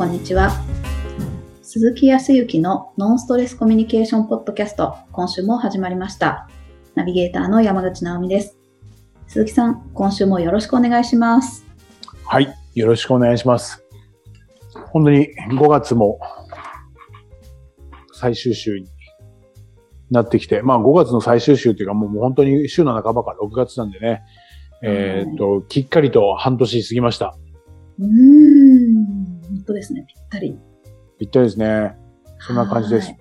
こんにちは。鈴木康之のノンストレスコミュニケーションポッドキャスト、今週も始まりました。ナビゲーターの山口直美です。鈴木さん、今週もよろしくお願いします。はい。よろしくお願いします。本当に5月も最終週になってきて、まあ5月の最終週っていうかもう本当に週の半ばから6月なんでね、えーっと、きっかりと半年過ぎました。うーん、本当ですね、ぴったり。ぴったりですね。そんな感じですはい。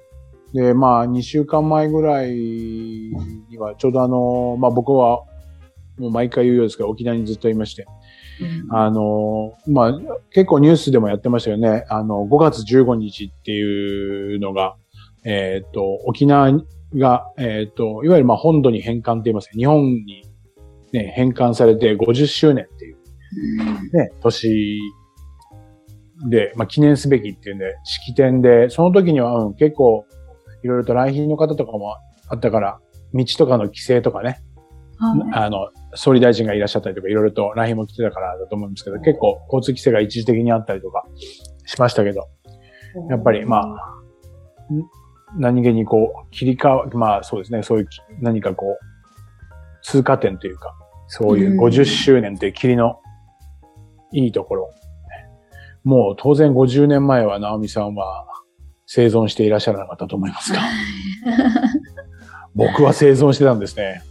で、まあ2週間前ぐらいにはちょうどあの、まあ僕はもう毎回言うようですけど沖縄にずっといまして、うんあの、まあ、結構ニュースでもやってましたよね。あの、5月15日っていうのが、えっ、と、沖縄が、えっ、と、いわゆるまあ本土に返還って言いますね。日本にね、返還されて50周年っていうね、年で、まあ記念すべきっていうんで、式典で、その時には、うん、結構、いろいろと来賓の方とかもあったから、道とかの規制とかね、はいあの、総理大臣がいらっしゃったりとか、いろいろと来賓も来てたからだと思うんですけど、結構交通規制が一時的にあったりとかしましたけど、やっぱりまあ、何気にこう、切り替わ、まあそうですね、そういうき何かこう、通過点というか、そういううん50周年という霧のいいところ。もう当然50年前は直美さんは生存していらっしゃらなかったと思いますが、僕は生存してたんですね。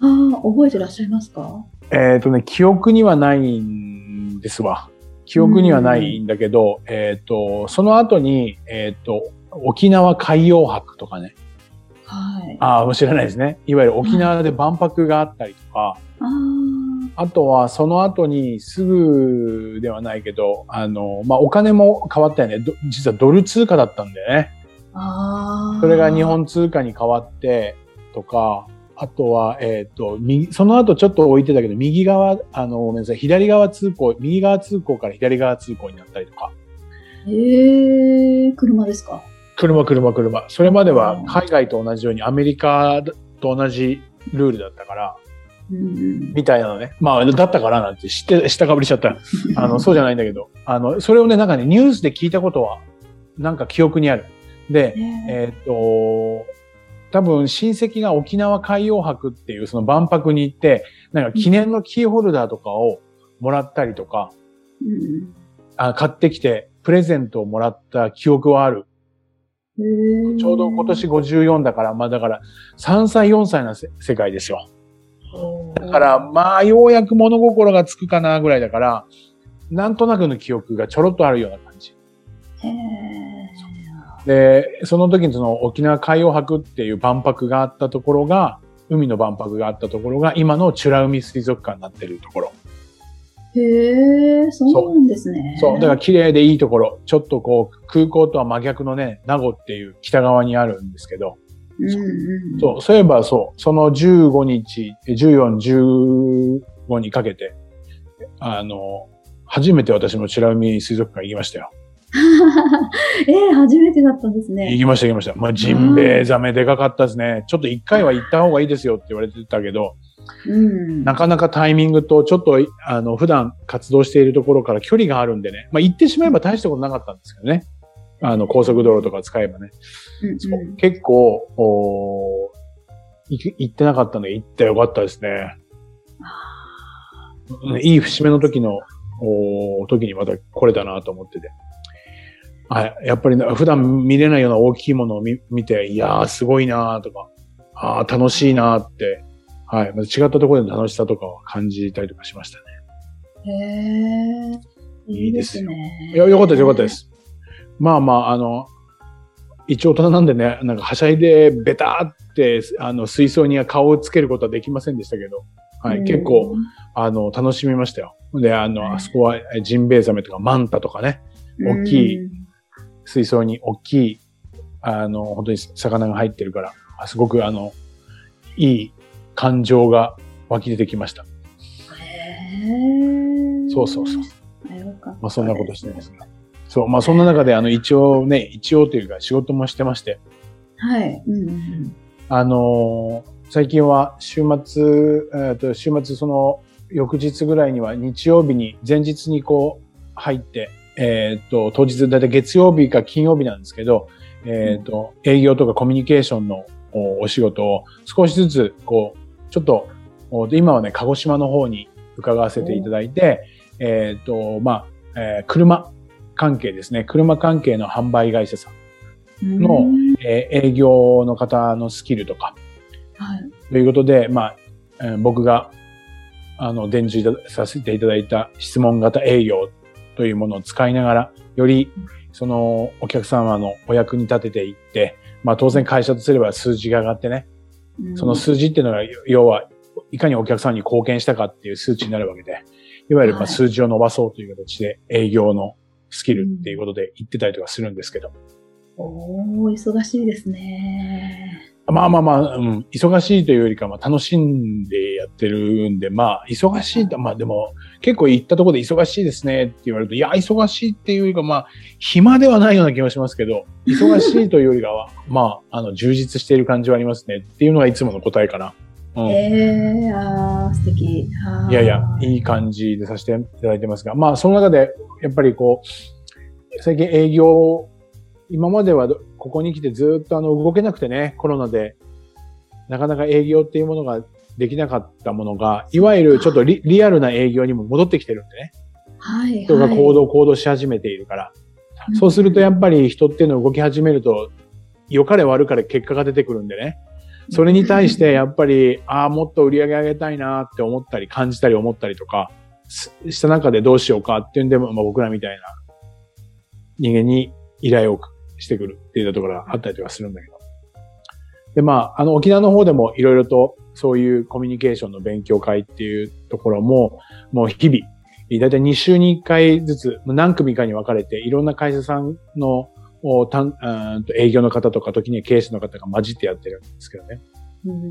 ああ、覚えてらっしゃいますか？えっ、とね、記憶にはないんですわ。記憶にはないんだけど、えっ、と、その後に、えっ、と、沖縄海洋博とかね。はい。ああ、知らないですね。いわゆる沖縄で万博があったりとか、ああ、あとはその後にすぐではないけど、あの、まあ、お金も変わったよね。ど実はドル通貨だったんだよね。ああ。それが日本通貨に変わってとか、あとは、えっ、と、右、その後ちょっと置いてたけど、右側、あの、ごめんなさい、左側通行、右側通行から左側通行になったりとか。ええ車ですか？車、車、車。それまでは海外と同じようにアメリカと同じルールだったから、うん。みたいなのね。まあ、だったからなんて知って、下かぶりしちゃった。あの、そうじゃないんだけど、あの、それをね、なんかね、ニュースで聞いたことは、なんか記憶にある。で、ええっ、と、多分親戚が沖縄海洋博っていうその万博に行って、なんか記念のキーホルダーとかをもらったりとか、うんあ買ってきてプレゼントをもらった記憶はある。ちょうど今年54だから、まあだから3歳4歳のせ世界ですよ。だからまあようやく物心がつくかなぐらいだから、なんとなくの記憶がちょろっとあるような感じ。で、その時にその沖縄海洋博っていう万博があったところが、海の万博があったところが、今の美ら海水族館になってるところ。へえ、そうなんですね。そう。だから綺麗でいいところ。ちょっとこう、空港とは真逆のね、名護っていう北側にあるんですけど。そう。そういえばそう。その15日、14、15にかけて、あの、初めて私も美ら海水族館行きましたよ。えー、初めてだったんですね。行きました行きました。まあ、ジンベエザメでかかったですね。ちょっと一回は行った方がいいですよって言われてたけど、うん。なかなかタイミングと、ちょっと、あの、普段活動しているところから距離があるんでね。まあ、行ってしまえば大したことなかったんですけどね。あの、高速道路とか使えばね。うんうん結構、おー行ってなかったので、行ってよかったですね。うんいい節目の時の、おー時にまた来れたなと思ってて。あやっぱりな普段見れないような大きいものを見見て、いやーすごいなーとか、あー楽しいなーって、はい。また違ったところでの楽しさとかを感じたりとかしましたね。へえ。いいですよね。いや、よかったです、よかったで。す。まあまあ、あの、一応大人なんでね、なんかはしゃいでベターって、あの、水槽には顔をつけることはできませんでしたけど、はい、結構、。あの、楽しみましたよ。で、あの、あそこはえジンベエザメとかマンタとかね、大きいうん水槽に大きい、あの、本当に魚が入ってるから、あすごくあの、いい感情が湧き出てきました。へえ。そうそうそう。まあそんなことしてますね。そう、まあそんな中であの一応ね、一応というか仕事もしてまして、はい。うんうんあのー最近は週末、えーと週末その翌日ぐらいには日曜日に前日にこう入って、えっ、と、当日、だいたい月曜日か金曜日なんですけど、えっ、と、営業とかコミュニケーションのおお仕事を少しずつ、こう、ちょっと、お今はね、鹿児島の方に伺わせていただいて、えっ、と、まあ、えー車関係ですね。車関係の販売会社さん。のうん。えー営業の方のスキルとか、はい。ということで、まあ、えー僕が、あの、伝授させていただいた質問型営業というものを使いながら、より、その、お客様のお役に立てていって、まあ当然会社とすれば数字が上がってね、うん。その数字っていうのが、要は、いかにお客さんに貢献したかっていう数値になるわけで、いわゆるまはい。あ数字を伸ばそうという形で営業のスキルっていうことで言ってたりとかするんですけど、おー、忙しいですね。まあまあまあ、うん、忙しいというよりかは楽しんでやってるんで、まあ忙しいと、まあでも結構行ったところで忙しいですねって言われると、いや、忙しいっていうよりかまあ暇ではないような気がしますけど、忙しいというよりかは、まあ、あの、充実している感じはありますねっていうのがいつもの答えかな。うん。えー、素敵。いやいや、いい感じでさせていただいてますが、まあその中で、やっぱりこう、最近営業、今まではどここに来てずっとあの動けなくてね、コロナで、なかなか営業っていうものができなかったものが、いわゆるちょっとリリアルな営業にも戻ってきてるんでね、はい。人がはい行動、行動し始めているから、そうするとやっぱり人っていうのを動き始めると、良かれ悪かれ結果が出てくるんでね。それに対してやっぱり、ああ、もっと売り上げ上げたいなって思ったり、感じたり思ったりとか、した中でどうしようかっていうんで、まあ、僕らみたいな人間に依頼をしてくるっていうところがあったりとかするんだけど。で、まあ、あの、沖縄の方でもいろいろとそういうコミュニケーションの勉強会っていうところも、もう日々、だいたい2週に1回ずつ、何組かに分かれて、いろんな会社さんのおたんうーんと営業の方とか、時には経営者の方が混じってやってるんですけどね。うん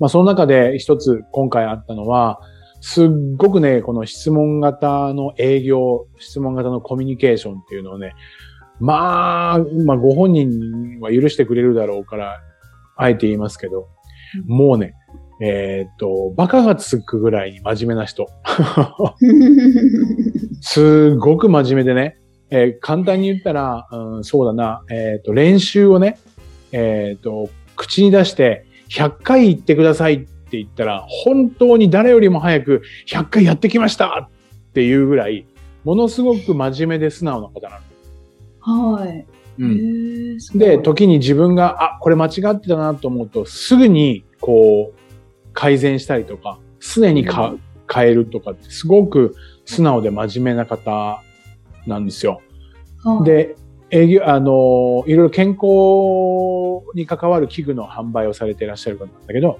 まあ、その中で一つ今回あったのは、すっごくね、この質問型の営業、質問型のコミュニケーションっていうのをね、まあ、まあ、ご本人は許してくれるだろうから、あえて言いますけど、もうね、えーっと、バカがつくぐらいに真面目な人。すごく真面目でね、えー簡単に言ったら、うん、そうだな、えーっと、練習をね、えーっと、口に出して、100回言ってくださいって言ったら、本当に誰よりも早く100回やってきましたっていうぐらい、ものすごく真面目で素直な方なの。はい。うん。で、時に自分が、あ、これ間違ってたなと思うと、すぐに、こう、改善したりとか、常にか、変えるとかって、すごく素直で真面目な方なんですよ。はい、で、営業、あの、いろいろ健康に関わる器具の販売をされていらっしゃる方なんだけど、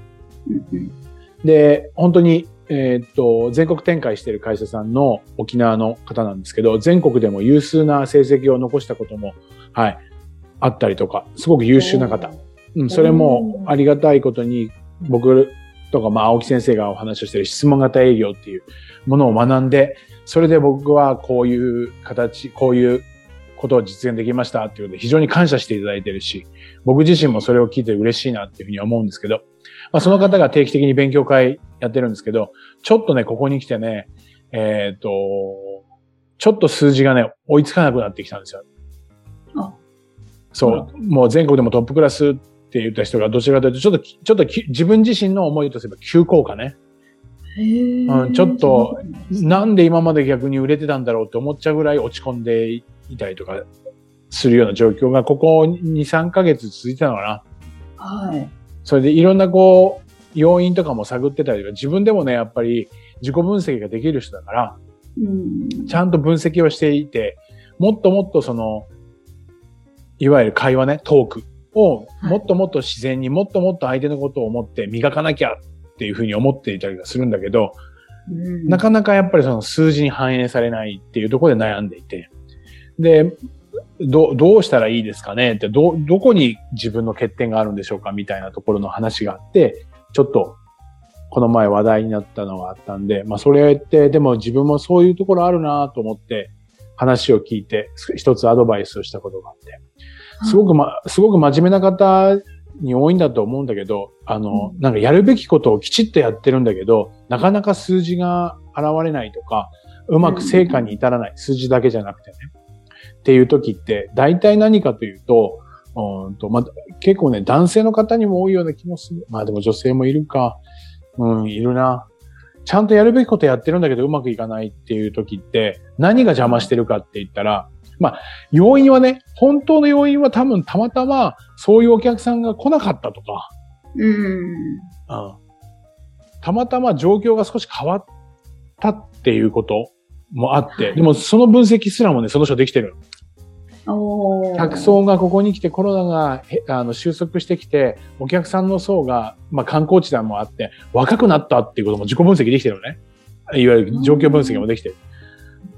で、本当に、えーっと、全国展開している会社さんの沖縄の方なんですけど、全国でも有数な成績を残したことも、はい、あったりとか、すごく優秀な方。うん、それもありがたいことに、僕とか、まあ、青木先生がお話をしている質問型営業っていうものを学んで、それで僕はこういう形、こういうことを実現できましたっていうことで非常に感謝していただいてるし、僕自身もそれを聞いて嬉しいなっていうふうに思うんですけど、まあ、その方が定期的に勉強会やってるんですけど、ちょっとね、ここに来てね、えっ、と、ちょっと数字がね、追いつかなくなってきたんですよ。あそう、もう全国でもトップクラスって言った人がどちらかというと、ちょっとき、ちょっとき自分自身の思いとすれば急降下ね。うんちょっとなんで今まで逆に売れてたんだろうって思っちゃうぐらい落ち込んでいたりとかするような状況が、ここ2、3ヶ月続いてたのかな。はい。それでいろんなこう、要因とかも探ってたりとか、自分でもね、やっぱり自己分析ができる人だから、うんちゃんと分析をしていて、もっともっとその、いわゆる会話ね、トークをはいもっともっと自然に、もっともっと相手のことを思って磨かなきゃっていうふうに思っていたりはするんだけど、うん。なかなかやっぱりその数字に反映されないっていうところで悩んでいて、で、どどうしたらいいですかねって、ど、どこに自分の欠点があるんでしょうかみたいなところの話があって、ちょっと、この前話題になったのがあったんで、まあそれって、でも自分もそういうところあるなと思って、話を聞いて、一つアドバイスをしたことがあって、すごくま、すごく真面目な方に多いんだと思うんだけど、あの、うんなんかやるべきことをきちっとやってるんだけど、なかなか数字が現れないとか、うまく成果に至らない。数字だけじゃなくてね。っていう時って、大体何かというと、うんとまあ、結構ね、男性の方にも多いような気もする。まあでも女性もいるか。うん、いるな。ちゃんとやるべきことやってるんだけどうまくいかないっていう時って、何が邪魔してるかって言ったら、まあ、要因はね、本当の要因は多分たまたまそういうお客さんが来なかったとか、うん。うん、たまたま状況が少し変わったっていうこともあって、はい、でもその分析すらもね、その人できてる。客層がここに来てコロナがあの収束してきて、お客さんの層が、まあ、観光地でもあって、若くなったっていうことも自己分析できてるのね。いわゆる状況分析もできてる。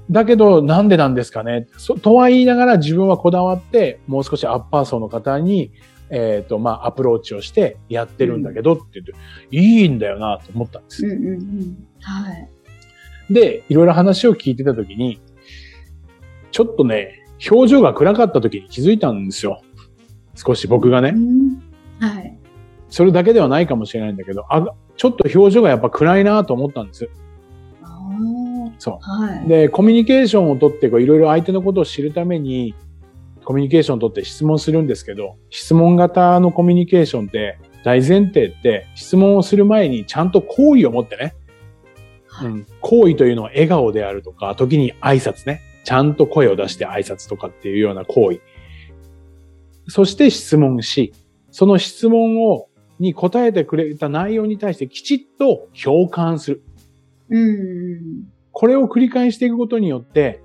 だけど、なんでなんですかねとは言いながら自分はこだわって、もう少しアッパー層の方に、えっ、ー、と、まあ、アプローチをしてやってるんだけどって言って、うん、いいんだよなと思ったんです。うんうんうん、はい。で、いろいろ話を聞いてたときに、ちょっとね、表情が暗かった時に気づいたんですよ。少し僕がね。はい。それだけではないかもしれないんだけど、あ、ちょっと表情がやっぱ暗いなと思ったんです。そう。はい、で、コミュニケーションをとっていろいろ相手のことを知るために、コミュニケーションをとって質問するんですけど、質問型のコミュニケーションって大前提って質問をする前にちゃんと好意を持ってね、はい、うん、好意というのは笑顔であるとか、時に挨拶ね。ちゃんと声を出して挨拶とかっていうような行為。そして質問し、その質問を、に答えてくれた内容に対してきちっと共感する。うん。これを繰り返していくことによって、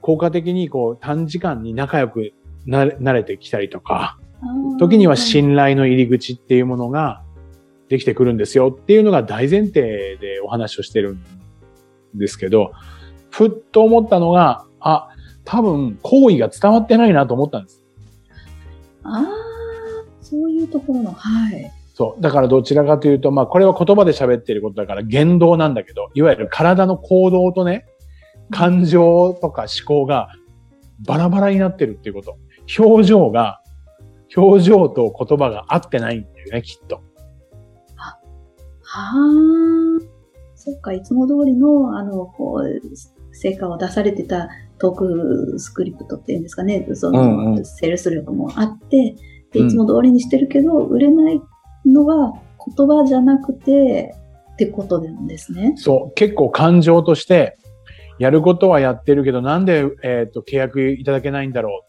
効果的にこう短時間に仲良くなれてきたりとか、時には信頼の入り口っていうものができてくるんですよっていうのが大前提でお話をしてるんですけど、ふっと思ったのが、あ、多分、行為が伝わってないなと思ったんです。ああ、そういうところの、はい。そう。だからどちらかというと、まあこれは言葉で喋っていることだから言動なんだけど、いわゆる体の行動とね、感情とか思考がバラバラになってるっていうこと。表情が、表情と言葉が合ってないんだよね、きっと。はあ。そっか、いつも通りの、あの、こう、成果を出されてたトークスクリプトっていうんですかね、その、うんうん、セールス力もあって、いつも通りにしてるけど、売れないのは言葉じゃなくて、ってことなんですね。そう、結構感情として、やることはやってるけど、なんで、えっ、ー、と、契約いただけないんだろ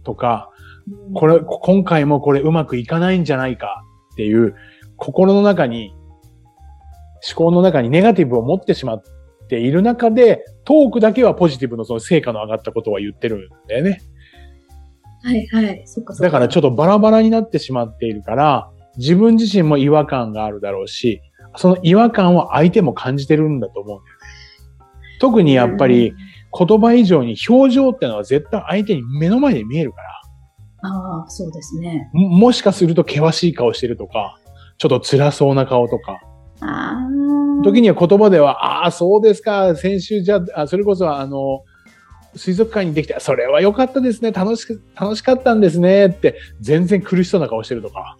う？とか、これ、今回もこれうまくいかないんじゃないか？っていう、心の中に、思考の中にネガティブを持ってしまっている中で、トークだけはポジティブのその成果の上がったことは言ってるんだよね。はいはい。そっかそっか。だからちょっとバラバラになってしまっているから、自分自身も違和感があるだろうし、その違和感を相手も感じてるんだと思うんだよね。特にやっぱり言葉以上に表情ってのは絶対相手に目の前で見えるから。ああ、そうですね。もしかすると険しい顔してるとか、ちょっと辛そうな顔とか。あ時には言葉では、ああ、そうですか、先週じゃあ、それこそあの、水族館にできて、それは良かったですね、楽しく、楽しかったんですね、って全然苦しそうな顔してるとか。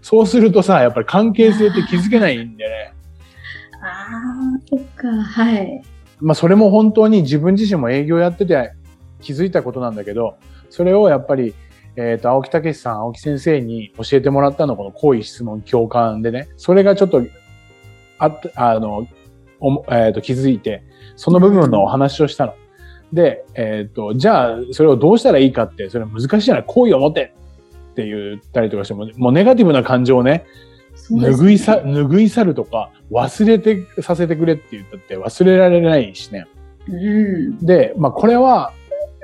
そうするとさ、やっぱり関係性って気づけないんでね。ああ、そっか、はい。まあそれも本当に自分自身も営業やってて気づいたことなんだけど、それをやっぱり、えっ、ー、と、青木武さん、青木先生に教えてもらったのこの好意質問共感でね、それがちょっとああの、えー、と気づいて、その部分のお話をしたの。で、えっ、ー、と、じゃあ、それをどうしたらいいかって、それは難しいじゃない。好意を持ってって言ったりとかしても、もうネガティブな感情をね、ね。拭いさ、拭い去るとか、忘れてさせてくれって言ったって忘れられないしね。うん、で、まあこれは、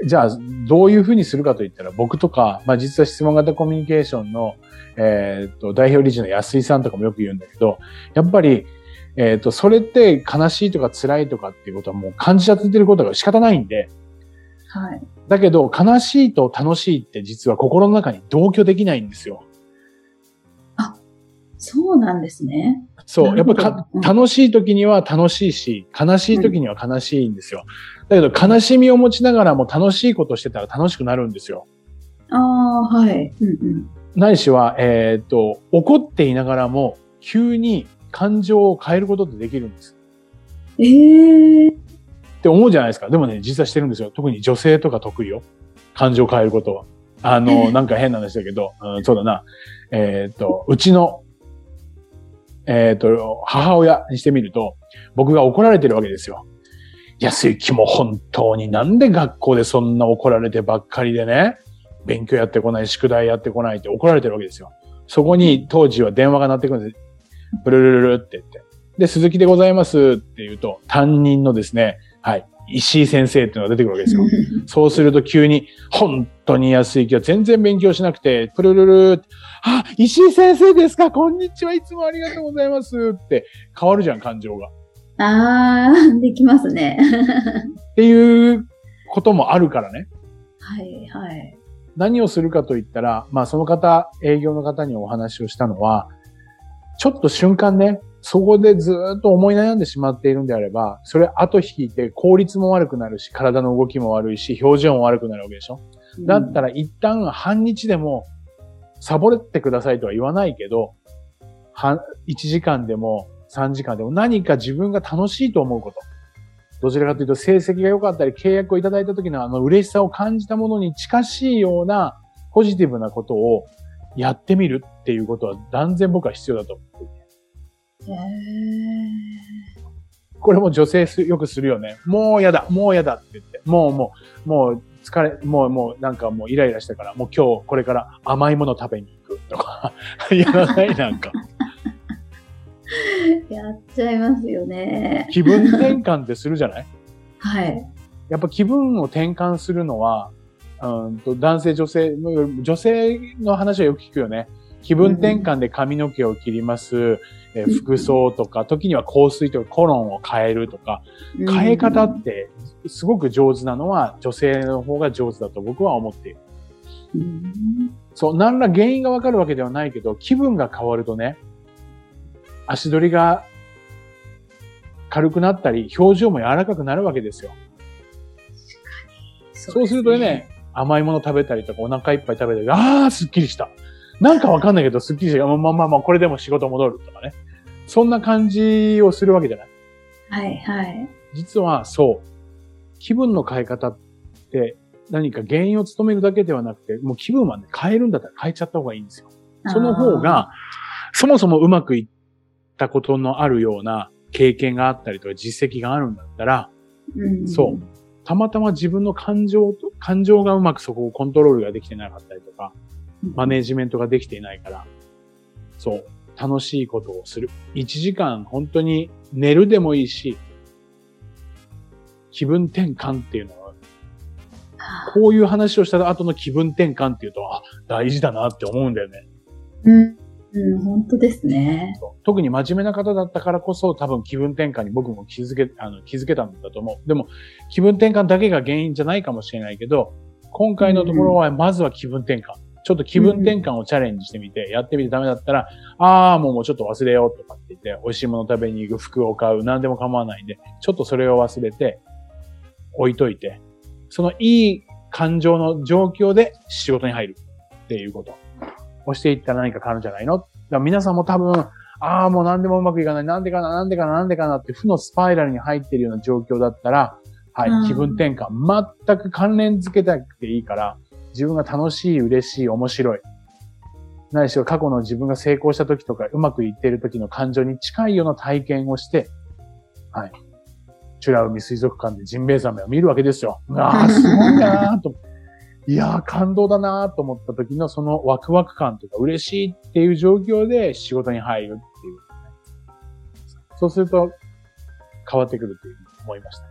じゃあどういうふうにするかと言ったら僕とか、まあ実は質問型コミュニケーションの、えっ、ー、と、代表理事の安井さんとかもよく言うんだけど、やっぱりえっ、ー、と、それって悲しいとか辛いとかっていうことはもう感じちゃってることが仕方ないんで、はい。だけど、悲しいと楽しいって実は心の中に同居できないんですよ。あ、そうなんですね。そう。やっぱ楽しい時には楽しいし、悲しい時には悲しいんですよ。うん、だけど、悲しみを持ちながらも楽しいことしてたら楽しくなるんですよ。ああ、はい。うんうん。ないしは、えっ、ー、と、怒っていながらも、急に感情を変えることってできるんです。えー、って思うじゃないですか。でもね、実はしてるんですよ。特に女性とか得意よ。感情を変えることは。あの、なんか変な話だけど、うん、そうだな。えっ、と、うちの、えっ、と、母親にしてみると、僕が怒られてるわけですよ。安行も本当になんで学校でそんな怒られてばっかりでね、勉強やってこない、宿題やってこないって怒られてるわけですよ。そこに当時は電話が鳴ってくるんです。ブルルルルって言って。で、鈴木でございますって言うと、担任のですね、はい、石井先生っていうのが出てくるわけですよ。そうすると急に、本当に安行は全然勉強しなくて、プルルルあ、石井先生ですか？こんにちはいつもありがとうございますって変わるじゃん、感情が。ああ、できますね。っていうこともあるからね。はい、はい。何をするかと言ったら、まあその方、営業の方にお話をしたのは、ちょっと瞬間ね、そこでずっと思い悩んでしまっているんであれば、それ後引いて効率も悪くなるし、体の動きも悪いし、表情も悪くなるわけでしょ、うん、だったら一旦半日でもサボってくださいとは言わないけど、1時間でも3時間でも何か自分が楽しいと思うこと。どちらかというと成績が良かったり契約をいただいた時のあの嬉しさを感じたものに近しいようなポジティブなことをやってみるっていうことは断然僕は必要だと思っていて。これも女性よくするよね。もうやだ、もうやだって言って。もうもう、もう疲れ、もうもうなんかもうイライラしたから、もう今日これから甘いもの食べに行くとか、やらない？なんか。やっちゃいますよね。気分転換ってするじゃない？はい。やっぱ気分を転換するのは、うんと男性、女性女性の話はよく聞くよね。気分転換で髪の毛を切ります、うん、え服装とか、時には香水とかコロンを変えるとか、変え方ってすごく上手なのは女性の方が上手だと僕は思っている。うん、そう、何ら原因がわかるわけではないけど、気分が変わるとね、足取りが軽くなったり、表情も柔らかくなるわけですよ。そう、ね,、するとね、甘いもの食べたりとか、お腹いっぱい食べたり、ああ、すっきりした。なんかわかんないけど、すっきりした。まあまあまあ、これでも仕事戻るとかね。そんな感じをするわけじゃない。はいはい。実はそう。気分の変え方って何か原因を務めるだけではなくて、もう気分はね、変えるんだったら変えちゃった方がいいんですよ。その方が、そもそもうまくいったことのあるような経験があったりとか実績があるんだったら、うん、そう。たまたま自分の感情と、感情がうまくそこをコントロールができてなかったりとか、マネージメントができていないから、そう。楽しいことをする。1時間本当に寝るでもいいし、気分転換っていうのは、こういう話をした後の気分転換っていうと、あ、大事だなって思うんだよね。うん。うん、本当ですね。特に真面目な方だったからこそ多分気分転換に僕も気づけ、あの、気づけたんだと思う。でも、気分転換だけが原因じゃないかもしれないけど、今回のところはまずは気分転換。ちょっと気分転換をチャレンジしてみて、やってみてダメだったら、ああ、もうもうちょっと忘れようとかって言って、美味しいもの食べに行く、服を買う、何でも構わないんで、ちょっとそれを忘れて、置いといて、そのいい感情の状況で仕事に入るっていうこと。をしていったら何か変わるんじゃないの？だから皆さんも多分、ああ、もう何でもうまくいかない、なんでかな、なんでかな、なんでかなって負のスパイラルに入っているような状況だったら、はい、気分転換、全く関連づけたくていいから、自分が楽しい、嬉しい、面白い。ないしろ過去の自分が成功した時とか、うまくいっている時の感情に近いような体験をして、はい。チュラ海水族館でジンベエザメを見るわけですよ。ああ、すごいなと。いやー、感動だなと思った時のそのワクワク感とか嬉しいっていう状況で仕事に入るっていう。そうすると変わってくるというふうに思いました。は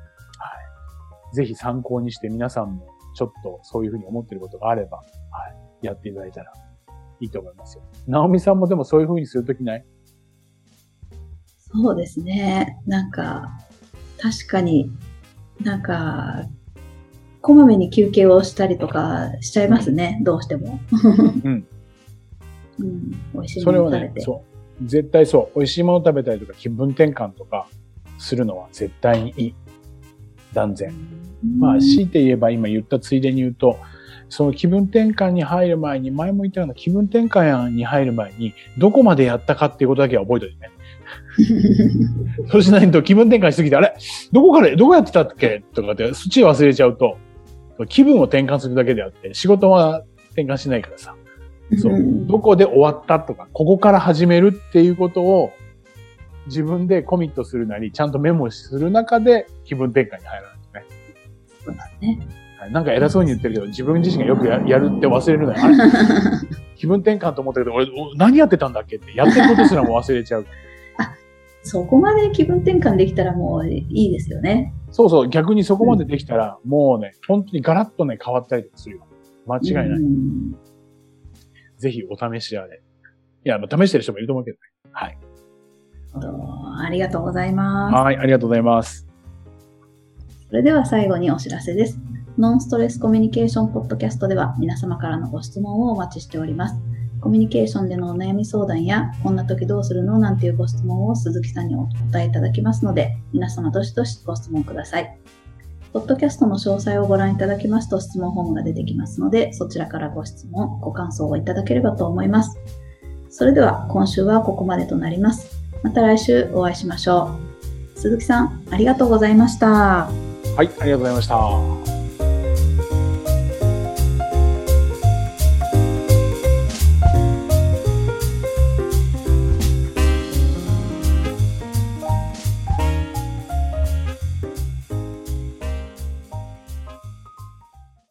い。ぜひ参考にして皆さんもちょっとそういうふうに思っていることがあれば、はい。やっていただいたらいいと思いますよ。ナオミさんもでもそういうふうにするときない？そうですね。なんか、確かになんか、こまめに休憩をしたりとかしちゃいますね、どうしても。うん。うん、美味しいもの食べて。それはね、そう。絶対そう。美味しいもの食べたりとか気分転換とかするのは絶対にいい。断然。まあ、強いて言えば今言ったついでに言うと、その気分転換に入る前に、前も言ったような気分転換に入る前に、どこまでやったかっていうことだけは覚えておいてね。そうしないと気分転換しすぎて、あれ？どこから、どこやってたっけ？とかって、そっち忘れちゃうと、気分を転換するだけであって、仕事は転換しないからさ。そう。どこで終わったとか、ここから始めるっていうことを自分でコミットするなり、ちゃんとメモする中で気分転換に入らないとね。そうだね。なんか偉そうに言ってるけど、自分自身がよくややるって忘れるのよ。気分転換と思ったけど、俺、何やってたんだっけって、やってることすらも忘れちゃう。そこまで気分転換できたらもういいですよね。そうそう、逆にそこまでできたら、もうね、本当にガラッとね、変わったりとかするよ。間違いない。うんぜひお試しあれ。いや、まあ試してる人もいると思うけどね。はい。ありがとうございます。はい、ありがとうございます。それでは最後にお知らせです。ノンストレスコミュニケーションポッドキャストでは皆様からのご質問をお待ちしております。コミュニケーションでのお悩み相談や、こんな時どうするのなんていうご質問を鈴木さんにお答えいただきますので、皆様どしどしご質問ください。ポッドキャストの詳細をご覧いただきますと質問フォームが出てきますので、そちらからご質問、ご感想をいただければと思います。それでは今週はここまでとなります。また来週お会いしましょう。鈴木さん、ありがとうございました。はい、ありがとうございました。